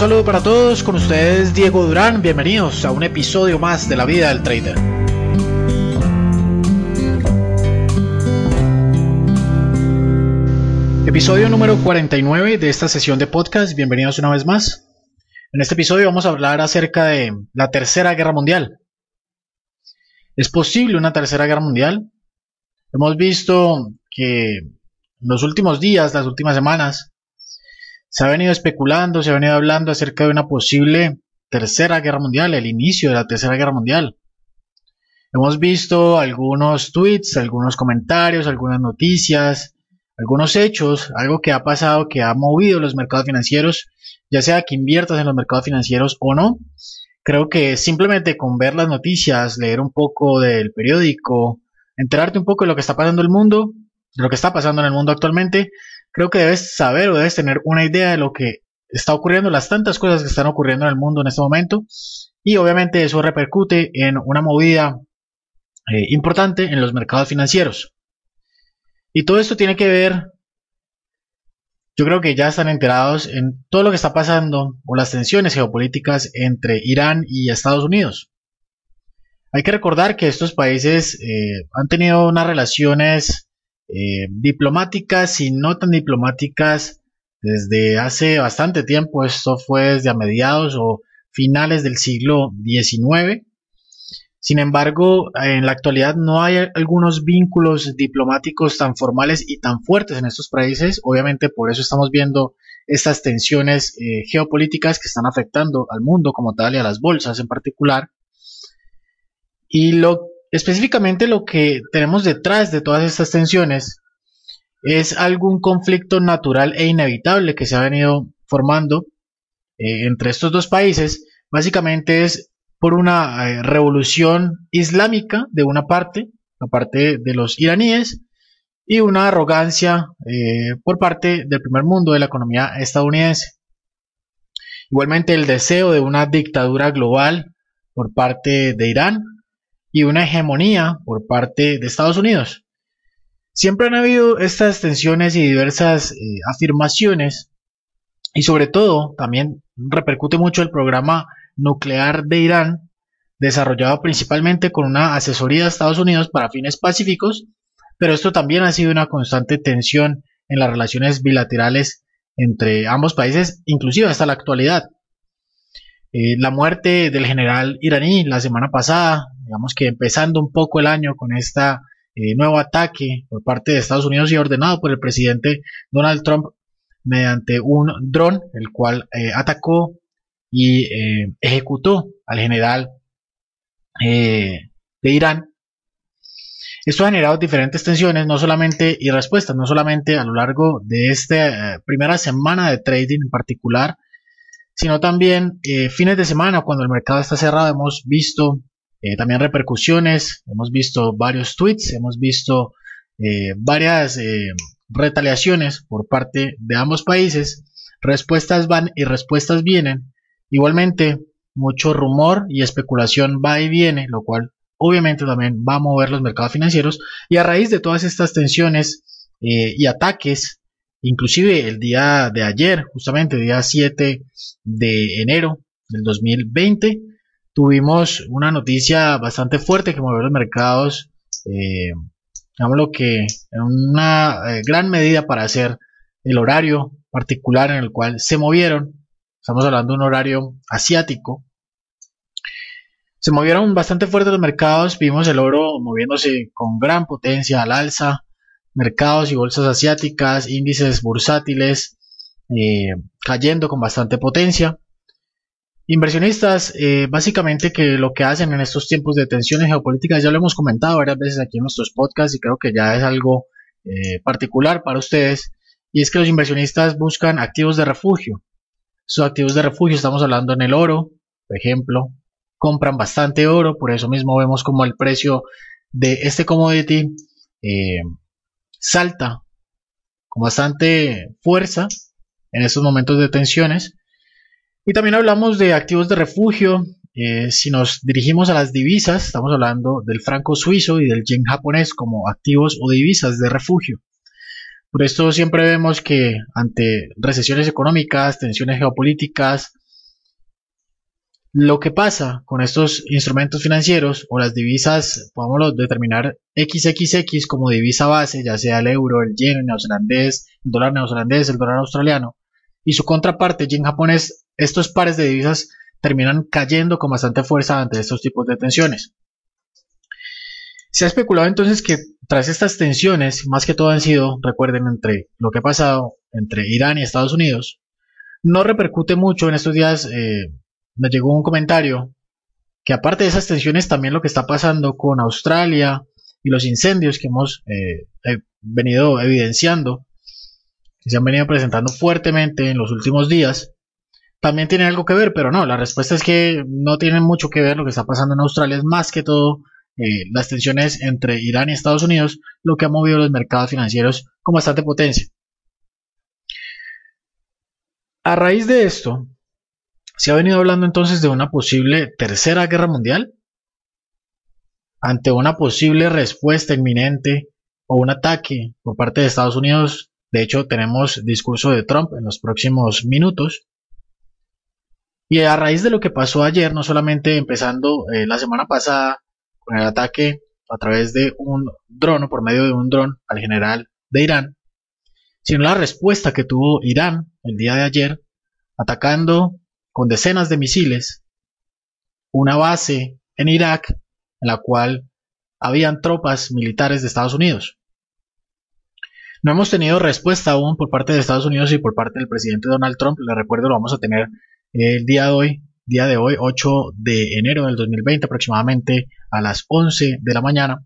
saludo para todos, con ustedes Diego Durán, bienvenidos a un episodio más de la vida del trader. Episodio número 49 de esta sesión de podcast, bienvenidos una vez más. En este episodio vamos a hablar acerca de la Tercera Guerra Mundial. ¿Es posible una Tercera Guerra Mundial? Hemos visto que en los últimos días, las últimas semanas, se ha venido especulando, se ha venido hablando acerca de una posible tercera guerra mundial, el inicio de la tercera guerra mundial. Hemos visto algunos tweets, algunos comentarios, algunas noticias, algunos hechos, algo que ha pasado que ha movido los mercados financieros, ya sea que inviertas en los mercados financieros o no. Creo que simplemente con ver las noticias, leer un poco del periódico, enterarte un poco de lo que está pasando en el mundo, de lo que está pasando en el mundo actualmente, creo que debes saber o debes tener una idea de lo que está ocurriendo, las tantas cosas que están ocurriendo en el mundo en este momento. Y obviamente eso repercute en una movida eh, importante en los mercados financieros. Y todo esto tiene que ver, yo creo que ya están enterados en todo lo que está pasando o las tensiones geopolíticas entre Irán y Estados Unidos. Hay que recordar que estos países eh, han tenido unas relaciones eh, diplomáticas y no tan diplomáticas desde hace bastante tiempo. Esto fue desde a mediados o finales del siglo XIX. Sin embargo, en la actualidad no hay algunos vínculos diplomáticos tan formales y tan fuertes en estos países. Obviamente por eso estamos viendo estas tensiones eh, geopolíticas que están afectando al mundo como tal y a las bolsas en particular. Y lo Específicamente lo que tenemos detrás de todas estas tensiones es algún conflicto natural e inevitable que se ha venido formando eh, entre estos dos países. Básicamente es por una eh, revolución islámica de una parte, la parte de los iraníes, y una arrogancia eh, por parte del primer mundo de la economía estadounidense. Igualmente el deseo de una dictadura global por parte de Irán, y una hegemonía por parte de Estados Unidos. Siempre han habido estas tensiones y diversas eh, afirmaciones y sobre todo también repercute mucho el programa nuclear de Irán, desarrollado principalmente con una asesoría de Estados Unidos para fines pacíficos, pero esto también ha sido una constante tensión en las relaciones bilaterales entre ambos países, inclusive hasta la actualidad. Eh, la muerte del general iraní la semana pasada, digamos que empezando un poco el año con este nuevo ataque por parte de Estados Unidos y ordenado por el presidente Donald Trump mediante un dron, el cual eh, atacó y ejecutó al general de Irán. Esto ha generado diferentes tensiones, no solamente y respuestas, no solamente a lo largo de esta primera semana de trading en particular, sino también eh, fines de semana cuando el mercado está cerrado hemos visto eh, también repercusiones, hemos visto varios tweets, hemos visto eh, varias retaliaciones por parte de ambos países, respuestas van y respuestas vienen, igualmente mucho rumor y especulación va y viene, lo cual obviamente también va a mover los mercados financieros. Y a raíz de todas estas tensiones y ataques Inclusive el día de ayer, justamente el día 7 de enero del 2020, tuvimos una noticia bastante fuerte que movió los mercados, eh, lo que en una eh, gran medida para hacer el horario particular en el cual se movieron. Estamos hablando de un horario asiático. Se movieron bastante fuerte los mercados, vimos el oro moviéndose con gran potencia al alza, mercados y bolsas asiáticas, índices bursátiles eh, cayendo con bastante potencia. Inversionistas, eh, básicamente que lo que hacen en estos tiempos de tensiones geopolíticas, ya lo hemos comentado varias veces aquí en nuestros podcasts y creo que ya es algo eh, particular para ustedes, y es que los inversionistas buscan activos de refugio. Sus activos de refugio, estamos hablando en el oro, por ejemplo, compran bastante oro, por eso mismo vemos como el precio de este commodity salta con bastante fuerza en estos momentos de tensiones. Y también hablamos de activos de refugio. Eh, si nos dirigimos a las divisas, estamos hablando del franco suizo y del yen japonés como activos o divisas de refugio. Por esto siempre vemos que ante recesiones económicas, tensiones geopolíticas, Lo que pasa con estos instrumentos financieros o las divisas, podemos determinar XXX como divisa base, ya sea el euro, el yen neozelandés, el dólar neozelandés, el dólar australiano, y su contraparte, yen japonés, estos pares de divisas terminan cayendo con bastante fuerza ante estos tipos de tensiones. Se ha especulado entonces que tras estas tensiones, más que todo han sido, recuerden, entre lo que ha pasado entre Irán y Estados Unidos, no repercute mucho en estos días. Eh, me llegó un comentario que aparte de esas tensiones, también lo que está pasando con Australia y los incendios que hemos eh, venido evidenciando, que se han venido presentando fuertemente en los últimos días, también tiene algo que ver, pero no, la respuesta es que no tiene mucho que ver lo que está pasando en Australia, es más que todo eh, las tensiones entre Irán y Estados Unidos, lo que ha movido los mercados financieros con bastante potencia. A raíz de esto, se ha venido hablando entonces de una posible tercera guerra mundial ante una posible respuesta inminente o un ataque por parte de Estados Unidos. De hecho, tenemos discurso de Trump en los próximos minutos. Y a raíz de lo que pasó ayer, no solamente empezando eh, la semana pasada con el ataque a través de un dron o por medio de un dron al general de Irán, sino la respuesta que tuvo Irán el día de ayer atacando con decenas de misiles una base en Irak en la cual habían tropas militares de Estados Unidos. No hemos tenido respuesta aún por parte de Estados Unidos y por parte del presidente Donald Trump. Le recuerdo, lo vamos a tener el día de hoy, día de hoy, 8 de enero del 2020, aproximadamente a las 11 de la mañana.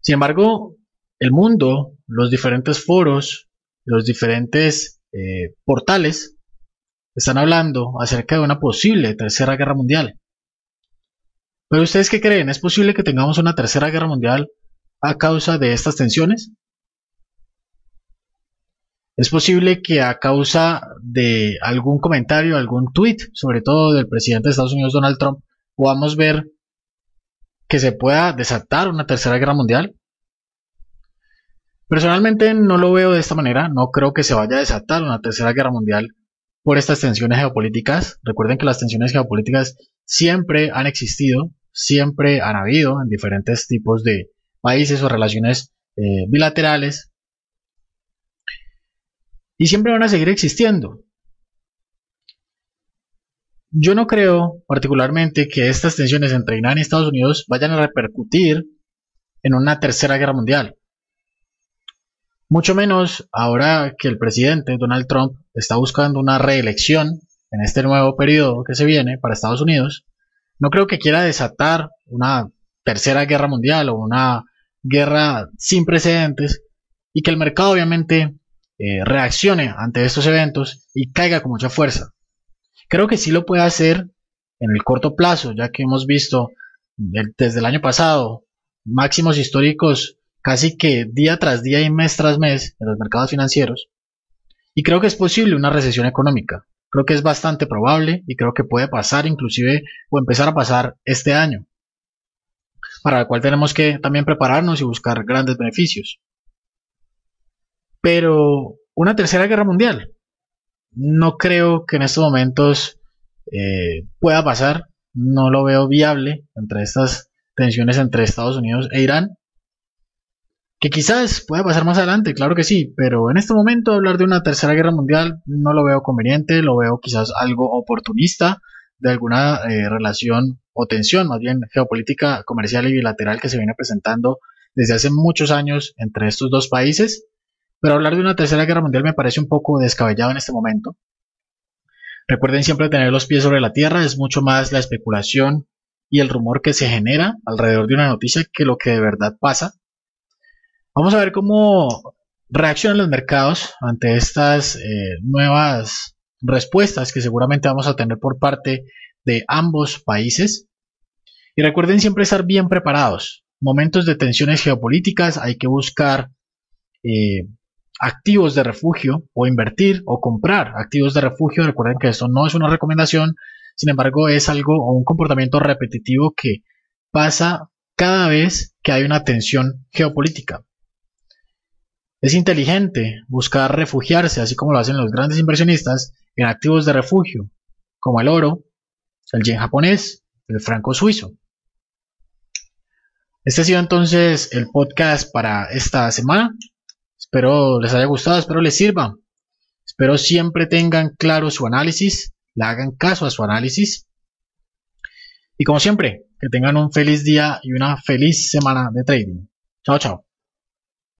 Sin embargo, el mundo, los diferentes foros, los diferentes eh, portales están hablando acerca de una posible tercera guerra mundial. Pero ustedes qué creen? ¿Es posible que tengamos una tercera guerra mundial a causa de estas tensiones? Es posible que a causa de algún comentario, algún tweet, sobre todo del presidente de Estados Unidos Donald Trump, podamos ver que se pueda desatar una tercera guerra mundial. Personalmente no lo veo de esta manera, no creo que se vaya a desatar una tercera guerra mundial por estas tensiones geopolíticas. Recuerden que las tensiones geopolíticas siempre han existido, siempre han habido en diferentes tipos de países o relaciones eh, bilaterales, y siempre van a seguir existiendo. Yo no creo particularmente que estas tensiones entre Irán y Estados Unidos vayan a repercutir en una tercera guerra mundial. Mucho menos ahora que el presidente Donald Trump está buscando una reelección en este nuevo periodo que se viene para Estados Unidos. No creo que quiera desatar una tercera guerra mundial o una guerra sin precedentes y que el mercado obviamente eh, reaccione ante estos eventos y caiga con mucha fuerza. Creo que sí lo puede hacer en el corto plazo, ya que hemos visto desde el año pasado máximos históricos casi que día tras día y mes tras mes en los mercados financieros. Y creo que es posible una recesión económica. Creo que es bastante probable y creo que puede pasar inclusive o empezar a pasar este año, para el cual tenemos que también prepararnos y buscar grandes beneficios. Pero una tercera guerra mundial, no creo que en estos momentos eh, pueda pasar. No lo veo viable entre estas tensiones entre Estados Unidos e Irán. Que quizás pueda pasar más adelante, claro que sí, pero en este momento hablar de una tercera guerra mundial no lo veo conveniente, lo veo quizás algo oportunista de alguna eh, relación o tensión, más bien geopolítica, comercial y bilateral que se viene presentando desde hace muchos años entre estos dos países pero hablar de una tercera guerra mundial me parece un poco descabellado en este momento. Recuerden siempre tener los pies sobre la tierra, es mucho más la especulación y el rumor que se genera alrededor de una noticia que lo que de verdad pasa. Vamos a ver cómo reaccionan los mercados ante estas eh, nuevas respuestas que seguramente vamos a tener por parte de ambos países. Y recuerden siempre estar bien preparados. Momentos de tensiones geopolíticas hay que buscar eh, activos de refugio o invertir o comprar activos de refugio. Recuerden que esto no es una recomendación, sin embargo es algo o un comportamiento repetitivo que pasa cada vez que hay una tensión geopolítica. Es inteligente buscar refugiarse, así como lo hacen los grandes inversionistas, en activos de refugio, como el oro, el yen japonés, el franco suizo. Este ha sido entonces el podcast para esta semana. Espero les haya gustado, espero les sirva. Espero siempre tengan claro su análisis, le hagan caso a su análisis. Y como siempre, que tengan un feliz día y una feliz semana de trading. Chao, chao.